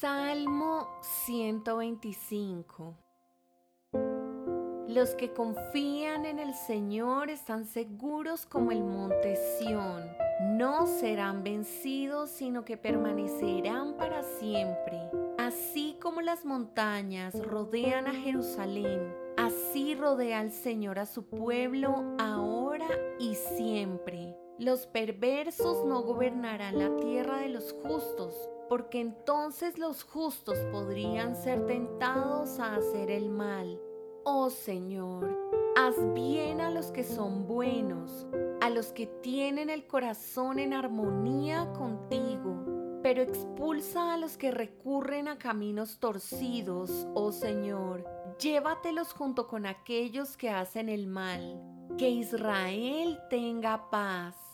Salmo 125 Los que confían en el Señor están seguros como el monte Sión. No serán vencidos, sino que permanecerán para siempre. Así como las montañas rodean a Jerusalén, así rodea el Señor a su pueblo ahora y siempre. Los perversos no gobernarán la tierra de los justos porque entonces los justos podrían ser tentados a hacer el mal. Oh Señor, haz bien a los que son buenos, a los que tienen el corazón en armonía contigo, pero expulsa a los que recurren a caminos torcidos, oh Señor. Llévatelos junto con aquellos que hacen el mal. Que Israel tenga paz.